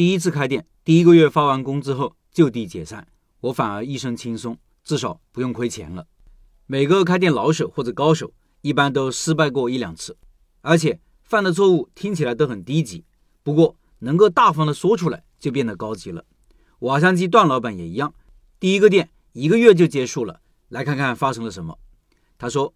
第一次开店，第一个月发完工资后就地解散，我反而一身轻松，至少不用亏钱了。每个开店老手或者高手，一般都失败过一两次，而且犯的错误听起来都很低级，不过能够大方的说出来，就变得高级了。瓦香鸡段老板也一样，第一个店一个月就结束了，来看看发生了什么。他说，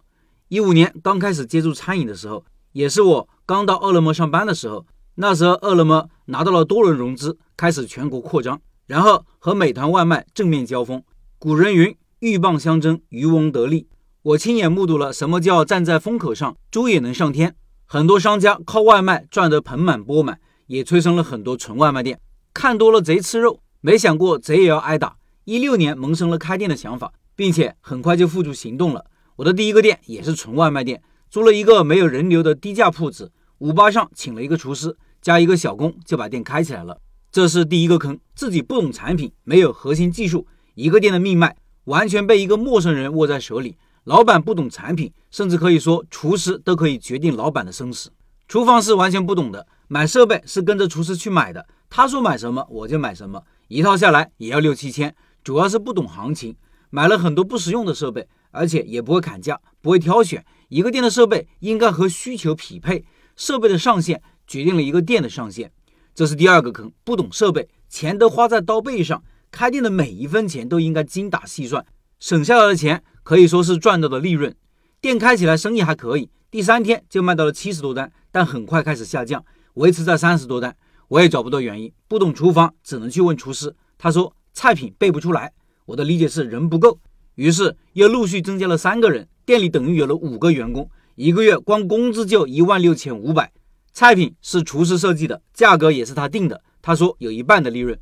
一五年刚开始接触餐饮的时候，也是我刚到饿了么上班的时候，那时候饿了么拿到了多轮融资，开始全国扩张，然后和美团外卖正面交锋。古人云。鹬蚌相争，渔翁得利。我亲眼目睹了什么叫站在风口上，猪也能上天。很多商家靠外卖赚得盆满钵满，也催生了很多纯外卖店。看多了贼吃肉，没想过贼也要挨打。一六年萌生了开店的想法，并且很快就付诸行动了。我的第一个店也是纯外卖店，租了一个没有人流的低价铺子，五八上请了一个厨师，加一个小工就把店开起来了。这是第一个坑，自己不懂产品，没有核心技术，一个店的命脉。完全被一个陌生人握在手里，老板不懂产品，甚至可以说厨师都可以决定老板的生死。厨房是完全不懂的，买设备是跟着厨师去买的，他说买什么我就买什么，一套下来也要六七千，主要是不懂行情，买了很多不实用的设备，而且也不会砍价，不会挑选。一个店的设备应该和需求匹配，设备的上限决定了一个店的上限，这是第二个坑，不懂设备，钱都花在刀背上。开店的每一分钱都应该精打细算，省下来的钱可以说是赚到的利润。店开起来生意还可以，第三天就卖到了七十多单，但很快开始下降，维持在三十多单。我也找不到原因，不懂厨房只能去问厨师，他说菜品背不出来。我的理解是人不够，于是又陆续增加了三个人，店里等于有了五个员工，一个月光工资就一万六千五百。菜品是厨师设计的，价格也是他定的，他说有一半的利润。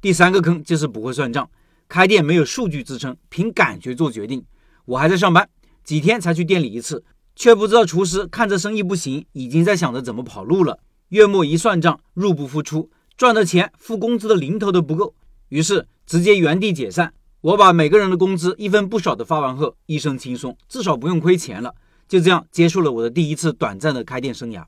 第三个坑就是不会算账，开店没有数据支撑，凭感觉做决定。我还在上班，几天才去店里一次，却不知道厨师看着生意不行，已经在想着怎么跑路了。月末一算账，入不敷出，赚的钱付工资的零头都不够，于是直接原地解散。我把每个人的工资一分不少的发完后，一身轻松，至少不用亏钱了。就这样结束了我的第一次短暂的开店生涯。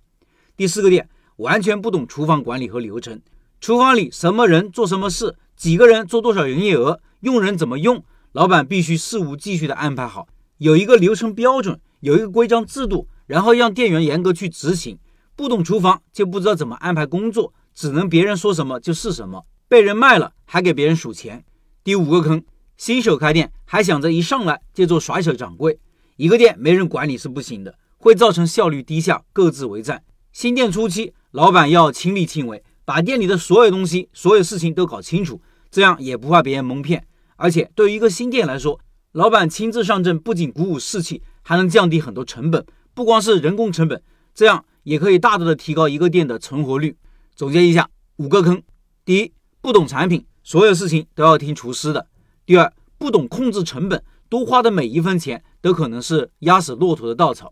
第四个店完全不懂厨房管理和流程。厨房里什么人做什么事，几个人做多少营业额，用人怎么用，老板必须事无巨细的安排好，有一个流程标准，有一个规章制度，然后让店员严格去执行。不懂厨房就不知道怎么安排工作，只能别人说什么就是什么，被人卖了还给别人数钱。第五个坑，新手开店还想着一上来就做甩手掌柜，一个店没人管理是不行的，会造成效率低下，各自为战。新店初期，老板要亲力亲为。把店里的所有东西、所有事情都搞清楚，这样也不怕别人蒙骗。而且对于一个新店来说，老板亲自上阵，不仅鼓舞士气，还能降低很多成本，不光是人工成本，这样也可以大大的提高一个店的存活率。总结一下，五个坑：第一，不懂产品，所有事情都要听厨师的；第二，不懂控制成本，多花的每一分钱都可能是压死骆驼的稻草；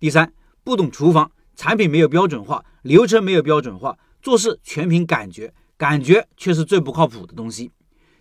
第三，不懂厨房，产品没有标准化，流程没有标准化。做事全凭感觉，感觉却是最不靠谱的东西。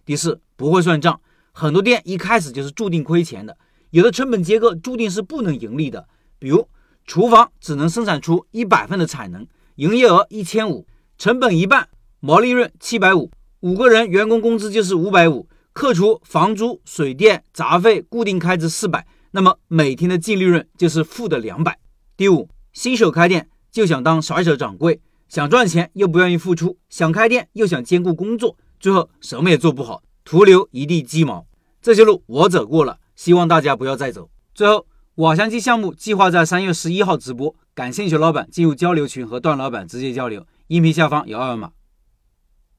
第四，不会算账，很多店一开始就是注定亏钱的，有的成本结构注定是不能盈利的。比如，厨房只能生产出一百份的产能，营业额一千五，成本一半，毛利润七百五，五个人员工工资就是五百五，扣除房租、水电、杂费、固定开支四百，那么每天的净利润就是负的两百。第五，新手开店就想当甩手掌柜。想赚钱又不愿意付出，想开店又想兼顾工作，最后什么也做不好，徒留一地鸡毛。这些路我走过了，希望大家不要再走。最后，瓦香鸡项目计划在三月十一号直播，感兴趣老板进入交流群和段老板直接交流，音频下方有二维码。